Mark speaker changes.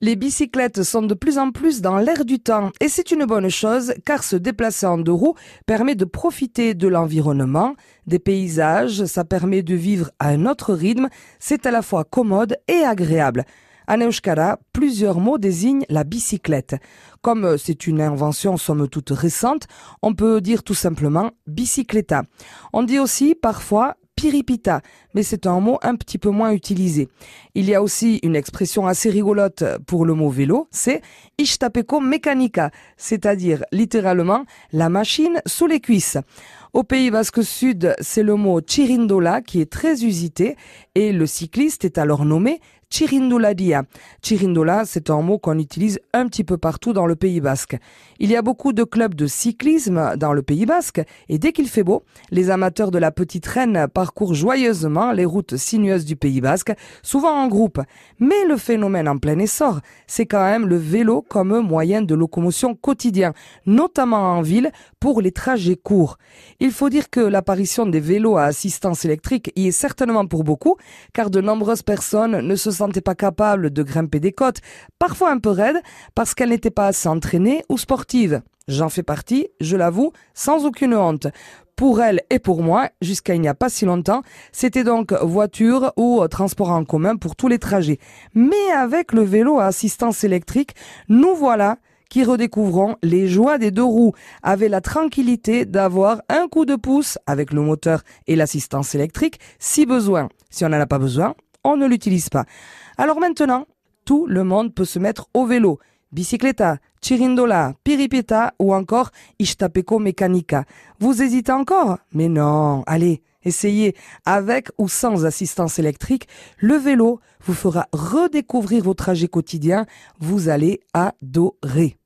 Speaker 1: Les bicyclettes sont de plus en plus dans l'air du temps et c'est une bonne chose car se déplacer en deux roues permet de profiter de l'environnement, des paysages, ça permet de vivre à un autre rythme, c'est à la fois commode et agréable. En euskara, plusieurs mots désignent la bicyclette. Comme c'est une invention somme toute récente, on peut dire tout simplement bicycletta. On dit aussi parfois piripita, mais c'est un mot un petit peu moins utilisé. Il y a aussi une expression assez rigolote pour le mot vélo, c'est ishtapeko mechanica, c'est-à-dire littéralement la machine sous les cuisses. Au Pays Basque Sud, c'est le mot chirindola qui est très usité et le cycliste est alors nommé Chirindoladia. Chirindola, c'est un mot qu'on utilise un petit peu partout dans le Pays Basque. Il y a beaucoup de clubs de cyclisme dans le Pays Basque et dès qu'il fait beau, les amateurs de la petite reine parcourent joyeusement les routes sinueuses du Pays Basque, souvent en groupe. Mais le phénomène en plein essor, c'est quand même le vélo comme moyen de locomotion quotidien, notamment en ville pour les trajets courts. Il faut dire que l'apparition des vélos à assistance électrique y est certainement pour beaucoup, car de nombreuses personnes ne se sentait pas capable de grimper des côtes, parfois un peu raides, parce qu'elle n'était pas assez entraînée ou sportive. J'en fais partie, je l'avoue, sans aucune honte. Pour elle et pour moi, jusqu'à il n'y a pas si longtemps, c'était donc voiture ou transport en commun pour tous les trajets. Mais avec le vélo à assistance électrique, nous voilà qui redécouvrons les joies des deux roues, avec la tranquillité d'avoir un coup de pouce avec le moteur et l'assistance électrique si besoin. Si on n'en a pas besoin, on ne l'utilise pas. Alors maintenant, tout le monde peut se mettre au vélo. Bicicleta, chirindola, piripeta ou encore ishtapeco mechanica. Vous hésitez encore? Mais non, allez, essayez. Avec ou sans assistance électrique, le vélo vous fera redécouvrir vos trajets quotidiens. Vous allez adorer.